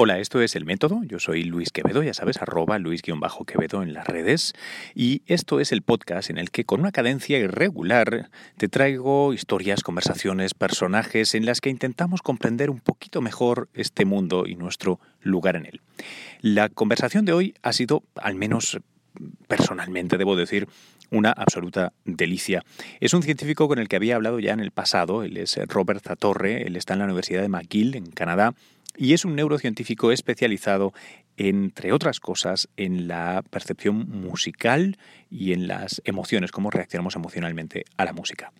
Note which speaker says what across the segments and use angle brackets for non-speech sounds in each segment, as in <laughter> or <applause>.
Speaker 1: Hola, esto es El Método. Yo soy Luis Quevedo, ya sabes, arroba Luis-Quevedo en las redes. Y esto es el podcast en el que con una cadencia irregular te traigo historias, conversaciones, personajes en las que intentamos comprender un poquito mejor este mundo y nuestro lugar en él. La conversación de hoy ha sido, al menos personalmente debo decir, una absoluta delicia. Es un científico con el que había hablado ya en el pasado, él es Robert Zatorre, él está en la Universidad de McGill, en Canadá, y es un neurocientífico especializado, entre otras cosas, en la percepción musical y en las emociones, cómo reaccionamos emocionalmente a la música.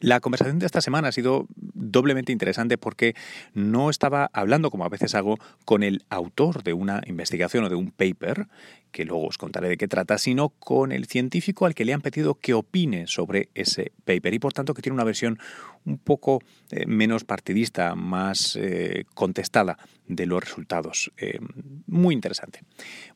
Speaker 1: La conversación de esta semana ha sido doblemente interesante porque no estaba hablando, como a veces hago, con el autor de una investigación o de un paper, que luego os contaré de qué trata, sino con el científico al que le han pedido que opine sobre ese paper y por tanto que tiene una versión un poco eh, menos partidista, más eh, contestada de los resultados. Eh, muy interesante.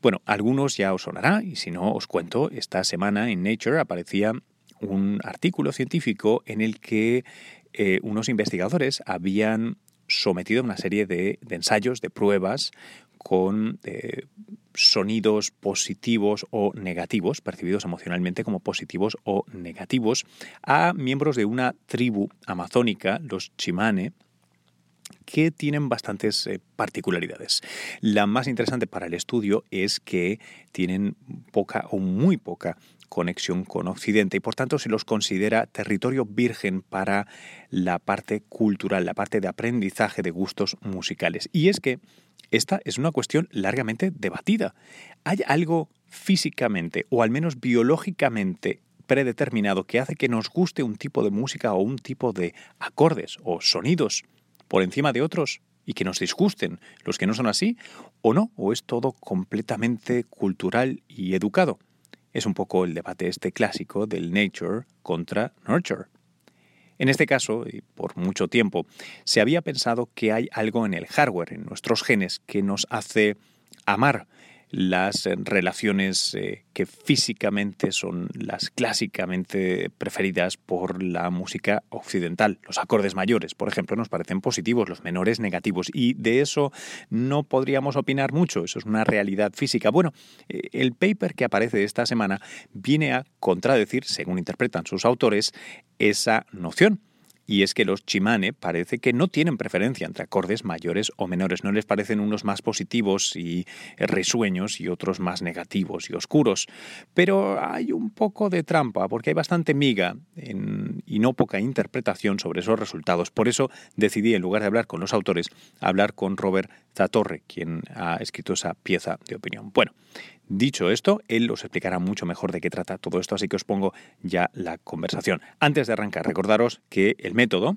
Speaker 1: Bueno, algunos ya os sonará y si no os cuento, esta semana en Nature aparecía un artículo científico en el que eh, unos investigadores habían sometido una serie de, ensayos, de pruebas con eh, sonidos positivos o negativos, percibidos emocionalmente como positivos o negativos, a miembros de una tribu amazónica, los Chimane, que tienen bastantes eh, particularidades. La más interesante para el estudio es que tienen poca o muy poca conexión con Occidente y por tanto se los considera territorio virgen para la parte cultural, la parte de aprendizaje de gustos musicales. Y es que esta es una cuestión largamente debatida. ¿Hay algo físicamente o al menos biológicamente predeterminado que hace que nos guste un tipo de música o un tipo de acordes o sonidos por encima de otros y que nos disgusten los que no son así o no, o es todo completamente cultural y educado. Es un poco el debate este clásico del nature contra nurture. En este caso, y por mucho tiempo, se había pensado que hay algo en el hardware, en nuestros genes, que nos hace amar las eh, relaciones eh, que físicamente son las clásicamente preferidas por la música occidental. Los acordes mayores, por ejemplo, nos parecen positivos, los menores negativos, y de eso no podríamos opinar mucho, eso es una realidad física. Bueno, eh, el paper que aparece esta semana viene a contradecir, según interpretan sus autores, esa noción y es que los chimane parece que no tienen preferencia entre acordes mayores o menores, no les parecen unos más positivos y risueños y otros más negativos y oscuros. Pero hay un poco de trampa, porque hay bastante miga y no poca interpretación sobre esos resultados. Por eso decidí, en lugar de hablar con los autores, hablar con Robert Zatorre, quien ha escrito esa pieza de opinión. Bueno, Dicho esto, él os explicará mucho mejor de qué trata todo esto, así que os pongo ya la conversación. Antes de arrancar, recordaros que el método,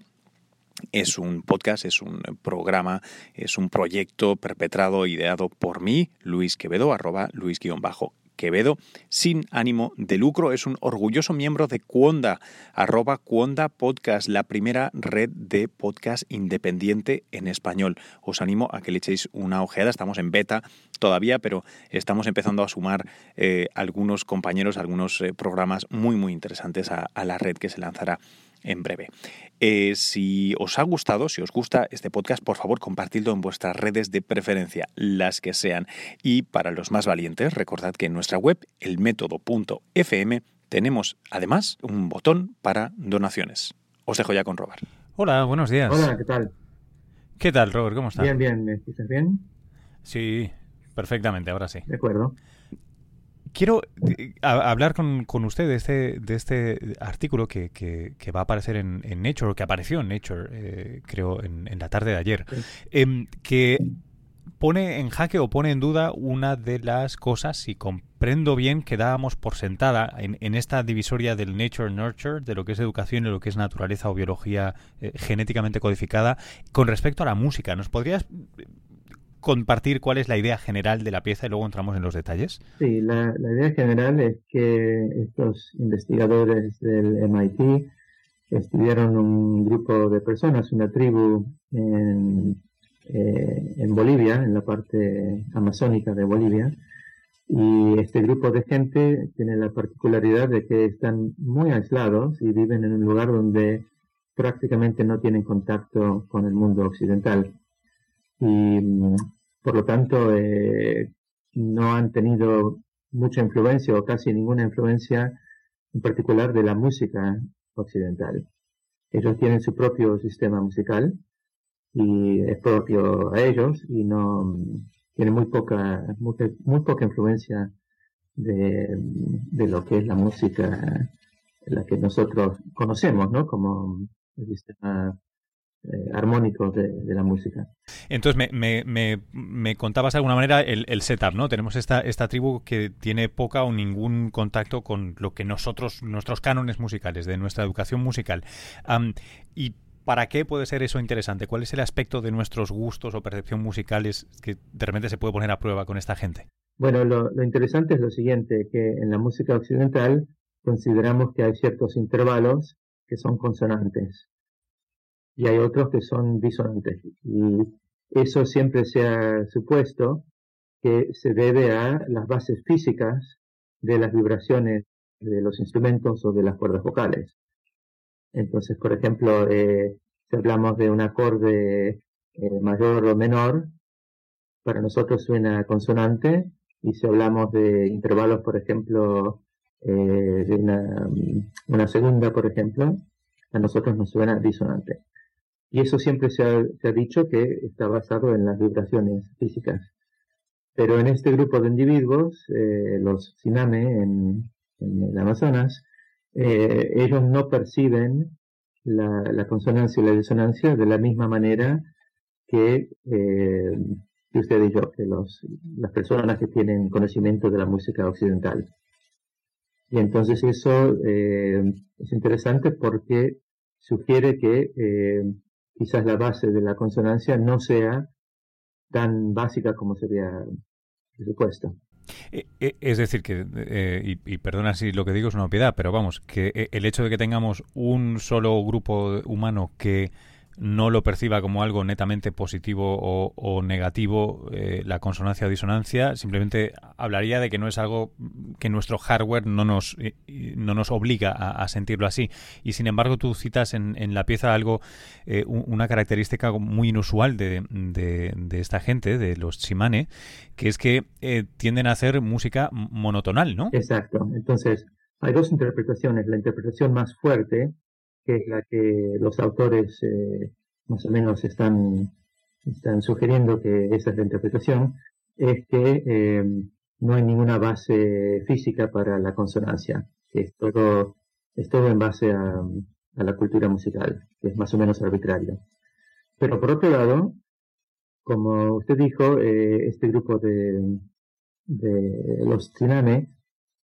Speaker 1: es un podcast, es un programa, es un proyecto perpetrado, ideado por mí, Luis Quevedo, arroba Luis-Quevedo Quevedo, sin ánimo de lucro. Es un orgulloso miembro de Cuonda, arroba Cuonda Podcast, la primera red de podcast independiente en español. Os animo a que le echéis una ojeada. Estamos en beta todavía, pero estamos empezando a sumar eh, algunos compañeros, algunos eh, programas muy, muy interesantes a la red que se lanzará en breve. Eh, si os ha gustado, si os gusta este podcast, por favor compartidlo en vuestras redes de preferencia, las que sean. Y para los más valientes, recordad que en nuestra web, elmétodo.fm, tenemos además un botón para donaciones. Os dejo ya con Robert.
Speaker 2: Hola, buenos días.
Speaker 3: Hola, ¿qué tal?
Speaker 2: ¿Qué tal, Robert? ¿Cómo estás?
Speaker 3: Bien, bien. ¿Me escuchas bien?
Speaker 2: Sí, perfectamente, ahora sí.
Speaker 3: De acuerdo.
Speaker 2: Quiero eh, hablar con, con, usted de este, de este artículo que, que, va a aparecer en, Nature, o que apareció en Nature, eh, creo, en, la tarde de ayer, em, que pone en jaque o pone en duda una de las cosas, si comprendo bien, que dábamos por sentada en, en esta divisoria del nature-nurture, de lo que es educación y lo que es naturaleza o biología eh, genéticamente codificada, con respecto a la música. ¿Nos podrías compartir cuál es la idea general de la pieza y luego entramos en los detalles?
Speaker 3: Sí, la, idea general es que estos investigadores del MIT estudiaron un grupo de personas, una tribu eh, en Bolivia, en la parte amazónica de Bolivia, y este grupo de gente tiene la particularidad de que están muy aislados y viven en un lugar donde prácticamente no tienen contacto con el mundo occidental. Y mm, por lo tanto eh, no han tenido mucha influencia o casi ninguna influencia en particular de la música occidental. Ellos tienen su propio sistema musical y es propio a ellos y no mm, tiene muy poca muy, poca influencia de, de, lo que es la música la que nosotros conocemos no como el sistema eh, armónicos de, la música.
Speaker 1: Entonces, me, me, me, contabas de alguna manera el, el, setup, ¿no? Tenemos esta, esta tribu que tiene poca o ningún contacto con lo que nosotros, nuestros cánones musicales, de nuestra educación musical. ¿Y para qué puede ser eso interesante? ¿Cuál es el aspecto de nuestros gustos o percepción musicales que de repente se puede poner a prueba con esta gente?
Speaker 3: Bueno, lo, lo interesante es lo siguiente, que en la música occidental consideramos que hay ciertos intervalos que son consonantes y hay otros que son disonantes. Y eso siempre se ha supuesto que se debe a las bases físicas de las vibraciones de los instrumentos o de las cuerdas vocales. Entonces, por ejemplo, eh, si hablamos de un acorde eh, mayor o menor, para nosotros suena consonante, y si hablamos de intervalos, por ejemplo, eh, de una, una segunda, por ejemplo, a nosotros nos suena disonante. Y eso siempre se ha, dicho que está basado en las vibraciones físicas. Pero en este grupo de individuos, eh, los Siname en, Amazonas, eh, ellos no perciben la, consonancia y la disonancia de la misma manera que, eh, usted y yo, que los, las personas que tienen conocimiento de la música occidental. Y entonces eso es interesante porque sugiere que quizás la base de la consonancia no sea tan básica como sería supuesto.
Speaker 1: E, e, es decir, que, eh, y, perdona si lo que digo es una piedad, pero vamos, que eh, el hecho de que tengamos un solo grupo humano que no lo perciba como algo netamente positivo o, negativo, eh, la consonancia o disonancia, simplemente hablaría de que no es algo que nuestro hardware no nos, eh, no nos obliga a, sentirlo así. Y sin embargo, tú citas en, en la pieza algo, eh, una característica muy inusual de, de, esta gente, de los chimane, que es que tienden a hacer música monotonal, ¿no?
Speaker 3: Exacto. Entonces, hay dos interpretaciones. La interpretación más fuerte que es la que los autores eh, más o menos están, están sugiriendo que esa es la interpretación, es que eh, no hay ninguna base física para la consonancia, que es todo, es todo en base a, la cultura musical, que es más o menos arbitrario. Pero por otro lado, como usted dijo, eh, este grupo de, de los Tsunami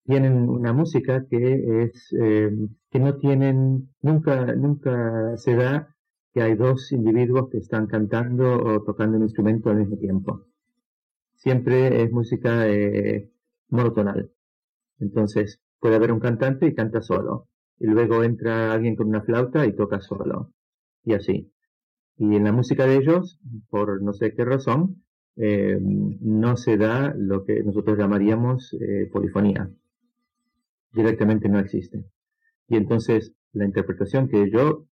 Speaker 3: tienen una música que es eh, que no tienen nunca nunca se da que hay dos individuos que están cantando o tocando un instrumento al mismo tiempo. Siempre es música eh, monotonal. Entonces puede haber un cantante y canta solo. Y luego entra alguien con una flauta y toca solo. Y así. Y en la música de ellos por no sé qué razón eh, no se da lo que nosotros llamaríamos eh, polifonía directamente no existe. Y entonces la interpretación que yo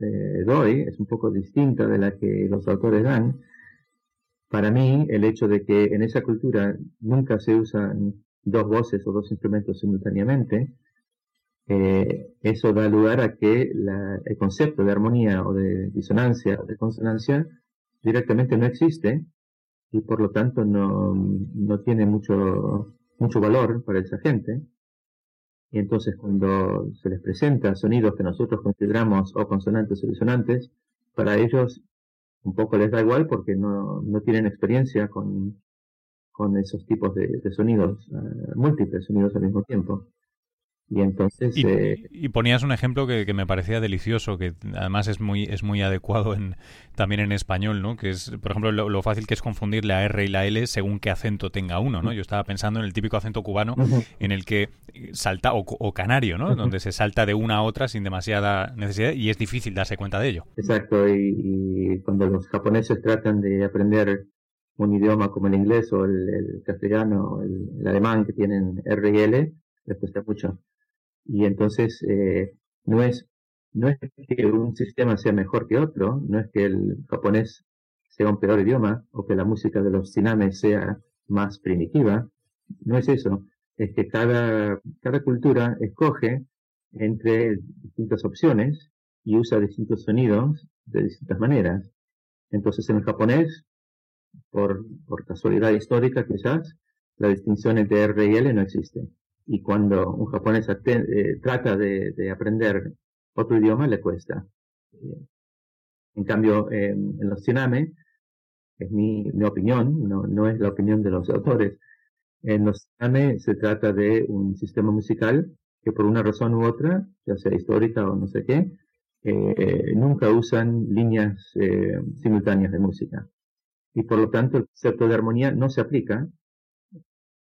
Speaker 3: eh, doy es un poco distinta de la que los autores dan. Para mí, el hecho de que en esa cultura nunca se usan dos voces o dos instrumentos simultáneamente, eh, eso da lugar a que el concepto de armonía o de disonancia o de consonancia directamente no existe y por lo tanto no, no tiene mucho, mucho valor para esa gente. Y entonces cuando se les presenta sonidos que nosotros consideramos o consonantes o disonantes, para ellos un poco les da igual porque no, no tienen experiencia con, con esos tipos de, sonidos, eh, múltiples sonidos al mismo tiempo. Y entonces...
Speaker 1: Eh, y, ponías un ejemplo que, me parecía delicioso, que además es muy, es muy adecuado en, también en español, ¿no? Que es, por ejemplo, lo, fácil que es confundir la R y la L según qué acento tenga uno, ¿no? Yo estaba pensando en el típico acento cubano en el que salta, o, canario, ¿no? Donde se salta de una a otra sin demasiada necesidad y es difícil darse cuenta de ello.
Speaker 3: Exacto, y, cuando los japoneses tratan de aprender un idioma como el inglés o el, castellano o el, el, alemán que tienen R y L, les cuesta mucho. Y entonces eh, no, es, no es que un sistema sea mejor que otro, no es que el japonés sea un peor idioma o que la música de los sinames sea más primitiva. No es eso. Es que cada, cada cultura escoge entre distintas opciones y usa distintos sonidos de distintas maneras. Entonces en el japonés, por, por casualidad histórica quizás, la distinción entre R y L no existe. Y cuando un japonés eh, trata de, aprender otro idioma, le cuesta. Eh, en cambio, en los tsunami, es mi, mi opinión, no, no, es la opinión de los <laughs> autores. En los tsunami se trata de un sistema musical que por una razón u otra, ya sea histórica o no sé qué, eh, nunca usan líneas simultáneas de música. Y por lo tanto el concepto de armonía no se aplica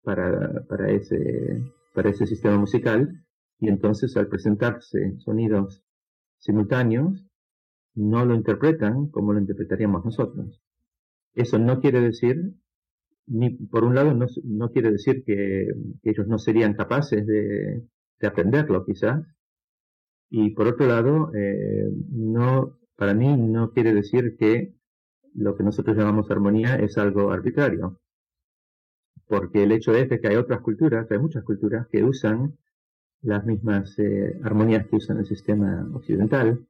Speaker 3: para, para, ese, para ese sistema musical y entonces al presentarse sonidos simultáneos no lo interpretan como lo interpretaríamos nosotros. Eso no quiere decir, ni por un lado no, no quiere decir que, ellos no serían capaces de, de, aprenderlo quizás, y por otro lado, eh, no, para mí no quiere decir que lo que nosotros llamamos armonía es algo arbitrario porque el hecho es que hay otras culturas, hay muchas culturas que usan las mismas eh, armonías que usan el sistema occidental,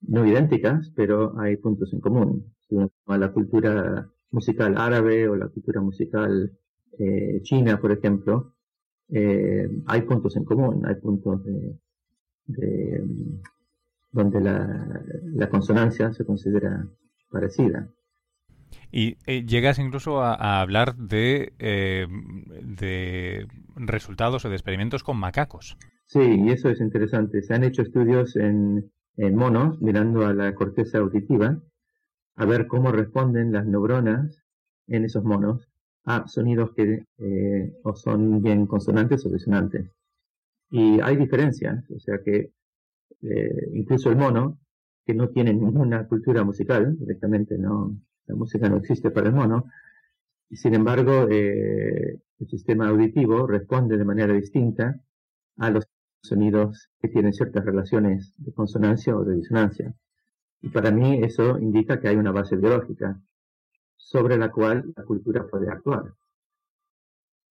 Speaker 3: no idénticas, pero hay puntos en común. Si uno toma la cultura musical árabe o la cultura musical eh, china, por ejemplo, eh, hay puntos en común, hay puntos de, donde la consonancia se considera parecida.
Speaker 1: Y eh, llegas incluso a, hablar de, eh, de resultados o de experimentos con macacos.
Speaker 3: Sí, y eso es interesante. Se han hecho estudios en, monos mirando a la corteza auditiva a ver cómo responden las neuronas en esos monos a sonidos que eh, o son bien consonantes o disonantes. Y hay diferencias, o sea que incluso el mono, que no tiene ninguna cultura musical, directamente no, la música no existe para el mono, y sin embargo eh, el sistema auditivo responde de manera distinta a los sonidos que tienen ciertas relaciones de consonancia o de disonancia. Y para mí eso indica que hay una base biológica sobre la cual la cultura puede actuar.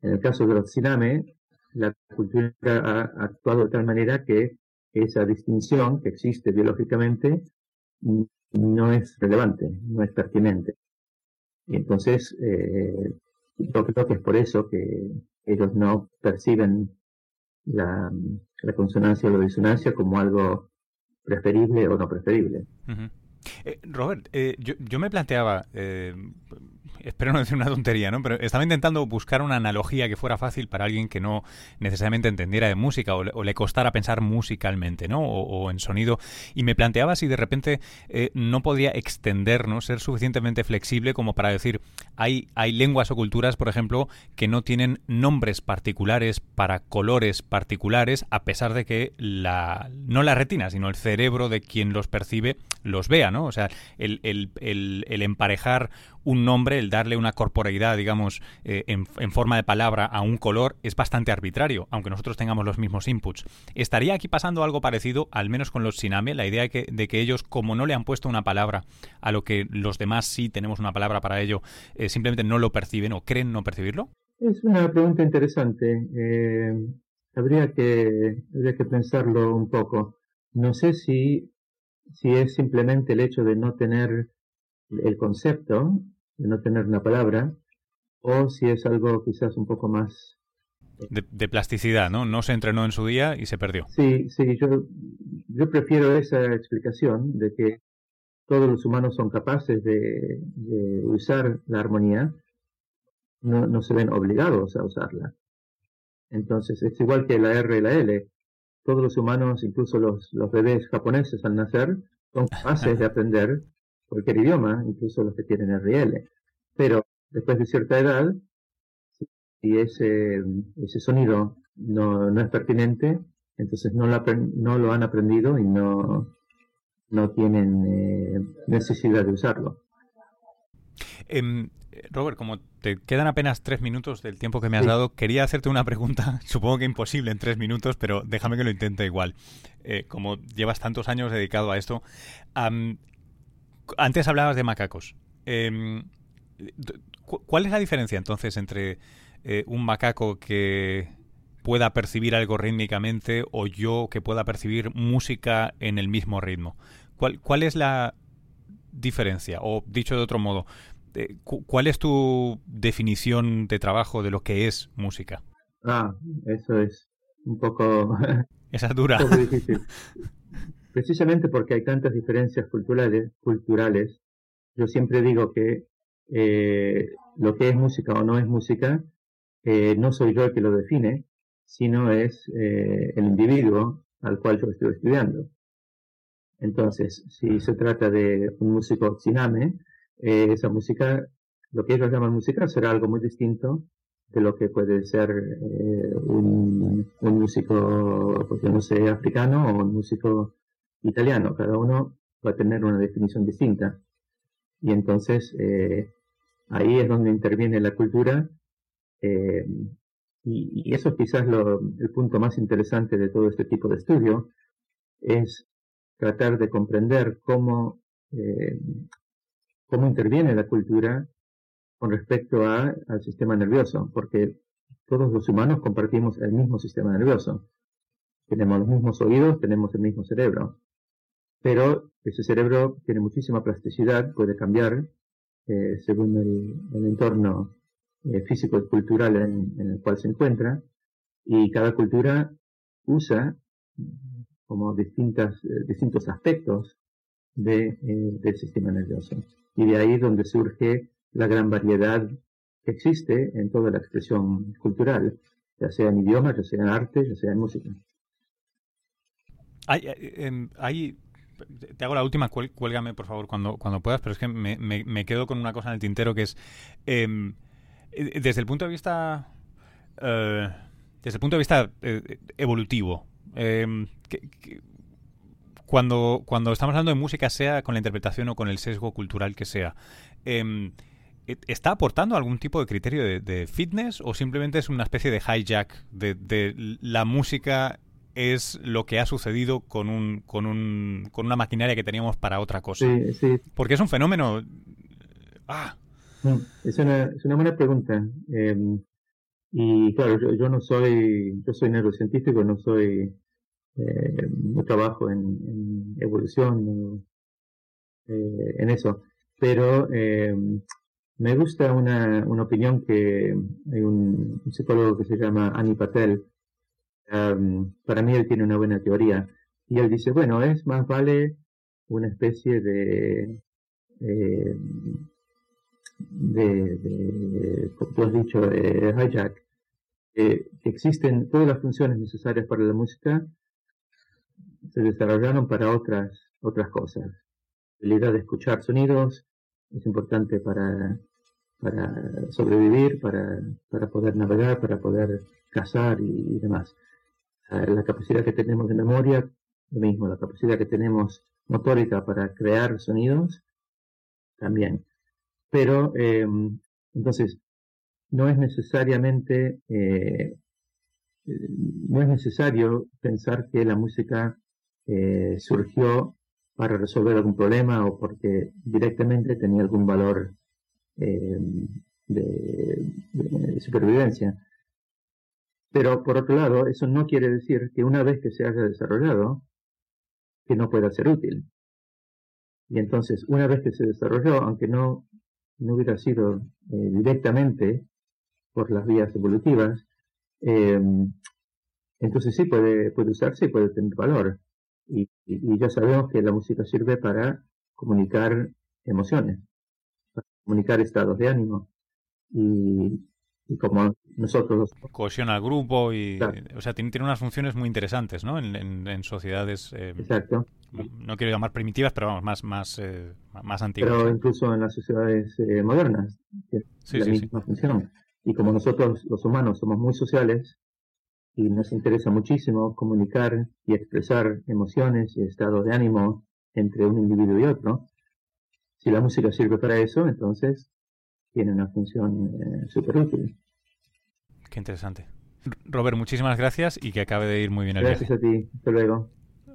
Speaker 3: En el caso de los siname, la cultura ha actuado de tal manera que esa distinción que existe biológicamente no es relevante, no es pertinente. Y entonces, eh, yo que es por eso que ellos no perciben la, consonancia o la disonancia como algo preferible o no preferible.
Speaker 1: Eh, Robert, eh, yo, yo, me planteaba, espero no decir una tontería, ¿no? Pero estaba intentando buscar una analogía que fuera fácil para alguien que no necesariamente entendiera de música o le, costara pensar musicalmente, ¿no? O, en sonido. Y me planteaba si de repente eh, no podía extender, ¿no? Ser suficientemente flexible como para decir, hay, hay lenguas o culturas, por ejemplo, que no tienen nombres particulares para colores particulares, a pesar de que la, no la retina, sino el cerebro de quien los percibe los vea, ¿no? O sea, el, el, el, el emparejar un nombre, el darle una corporeidad, digamos, eh, en, forma de palabra a un color, es bastante arbitrario, aunque nosotros tengamos los mismos inputs. ¿Estaría aquí pasando algo parecido, al menos con los Siname, la idea de que, de que ellos, como no le han puesto una palabra a lo que los demás sí tenemos una palabra para ello, eh, simplemente no lo perciben o creen no percibirlo?
Speaker 3: Es una pregunta interesante. Eh, habría, que, habría que pensarlo un poco. No sé si, si es simplemente el hecho de no tener el concepto, de no tener una palabra, o si es algo quizás un poco más...
Speaker 1: De, plasticidad, ¿no? No se entrenó en su día y se perdió.
Speaker 3: Sí, sí, yo, yo prefiero esa explicación de que todos los humanos son capaces de, usar la armonía, no, no, se ven obligados a usarla. Entonces, es igual que la R y la L. Todos los humanos, incluso los, los bebés japoneses al nacer, son <laughs> capaces de aprender cualquier idioma, incluso los que tienen RL. Pero después de cierta edad, si ese, ese sonido no, no es pertinente, entonces no lo, no lo han aprendido y no, no tienen eh, necesidad de usarlo.
Speaker 1: Em, Robert, como te quedan apenas tres minutos del tiempo que me has dado, quería hacerte una pregunta, <laughs> supongo que imposible en tres minutos, pero déjame que lo intente igual. Eh, como llevas tantos años dedicado a esto, antes hablabas de macacos. Em, ¿Cuál es la diferencia entonces entre eh, un macaco que pueda percibir algo rítmicamente o yo que pueda percibir música en el mismo ritmo? ¿Cuál, cuál es la diferencia? O dicho de otro modo, ¿cuál es tu definición de trabajo de lo que es música?
Speaker 3: Ah, eso es un poco... <laughs>
Speaker 1: Esa es dura.
Speaker 3: difícil. Precisamente porque hay tantas diferencias culturales, culturales yo siempre digo que eh, lo que es música o no es música, eh, no soy yo el que lo define, sino es eh, el individuo al cual yo estoy estudiando. Entonces, si se trata de un músico tsiname, esa música, lo que ellos llaman música, será algo muy distinto de lo que puede ser un, un, músico, pues no sé, africano o un músico italiano. Cada uno va a tener una definición distinta. Y entonces eh, ahí es donde interviene la cultura eh, y, eso es quizás lo, el punto más interesante de todo este tipo de estudio, es tratar de comprender cómo, eh, cómo interviene la cultura con respecto a, al sistema nervioso, porque todos los humanos compartimos el mismo sistema nervioso. Tenemos los mismos oídos, tenemos el mismo cerebro pero ese cerebro tiene muchísima plasticidad, puede cambiar eh, según el, entorno eh, físico y cultural en, el cual se encuentra, y cada cultura usa como distintas, eh, distintos aspectos de, del sistema nervioso. Y de ahí donde surge la gran variedad que existe en toda la expresión cultural, ya sea en idiomas, ya sea en arte, ya sea en música.
Speaker 1: Hay, hay te hago la última, cuélgame por favor cuando, cuando puedas, pero es que me, me, quedo con una cosa en el tintero que es, em, eh, desde el punto de vista, eh, desde el punto de vista eh, evolutivo, em, cuando, cuando estamos hablando de música, sea con la interpretación o con el sesgo cultural que sea, em, ¿está aportando algún tipo de criterio de, fitness o simplemente es una especie de hijack de, de la música es lo que ha sucedido con, un, con, un, con una maquinaria que teníamos para otra cosa.
Speaker 3: Sí, sí.
Speaker 1: Porque es un fenómeno... Ah.
Speaker 3: Es una, es una buena pregunta. Em, y claro, yo, no soy, yo soy neurocientífico, no soy, eh, trabajo en, evolución, eh, en eso. Pero em, me gusta una, una opinión que hay un, psicólogo que se llama Ani Patel, para mí él tiene una buena teoría. Y él dice, bueno, es más vale una especie de, eh, de, como tú has dicho, de hijack, que existen todas las funciones necesarias para la música, se desarrollaron para otras, otras cosas. La habilidad de escuchar sonidos es importante para, para sobrevivir, para, para poder navegar, para poder cazar y demás la capacidad que tenemos de memoria, lo mismo, la capacidad que tenemos motórica para crear sonidos, también. Pero, em, entonces, no es necesariamente, eh, no es necesario pensar que la música eh, surgió para resolver algún problema o porque directamente tenía algún valor em, de supervivencia. Pero por otro lado, eso no quiere decir que una vez que se haya desarrollado, que no pueda ser útil. Y entonces, una vez que se desarrolló, aunque no, no hubiera sido eh, directamente por las vías evolutivas, eh, entonces sí puede, puede usarse y puede tener valor. Y, y, ya sabemos que la música sirve para comunicar emociones, para comunicar estados de ánimo. Y, y como nosotros
Speaker 1: cohesiona al grupo y o sea tiene, tiene, unas funciones muy interesantes no en, en, sociedades eh,
Speaker 3: exacto.
Speaker 1: no quiero llamar primitivas pero vamos más más eh, más antiguas.
Speaker 3: Pero incluso en las sociedades eh, modernas tiene la misma función. Y como nosotros los humanos somos muy sociales y nos interesa muchísimo comunicar y expresar emociones y estados de ánimo entre un individuo y otro si la música sirve para eso entonces tiene una función eh, súper útil.
Speaker 1: Qué interesante. Robert, muchísimas gracias y que acabe de ir muy bien el
Speaker 3: gracias
Speaker 1: viaje.
Speaker 3: Gracias a ti. Hasta luego.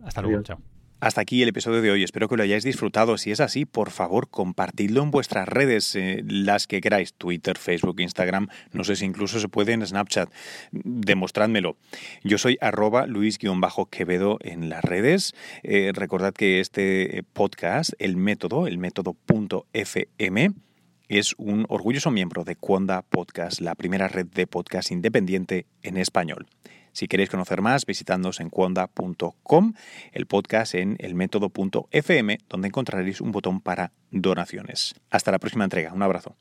Speaker 1: Hasta luego. Chao. Hasta aquí el episodio de hoy. Espero que lo hayáis disfrutado. Si es así, por favor, compartidlo en vuestras redes, eh, las que queráis, Twitter, Facebook, Instagram, no sé si incluso se puede en Snapchat. Demostrádmelo. Yo soy arroba luis-quevedo en las redes. Eh, recordad que este podcast, el método, el método.fm, es un orgulloso miembro de Cuonda Podcast, la primera red de podcast independiente en español. Si queréis conocer más, visitadnos en cuonda.com, el podcast en elmétodo.fm, donde encontraréis un botón para donaciones. Hasta la próxima entrega. Un abrazo.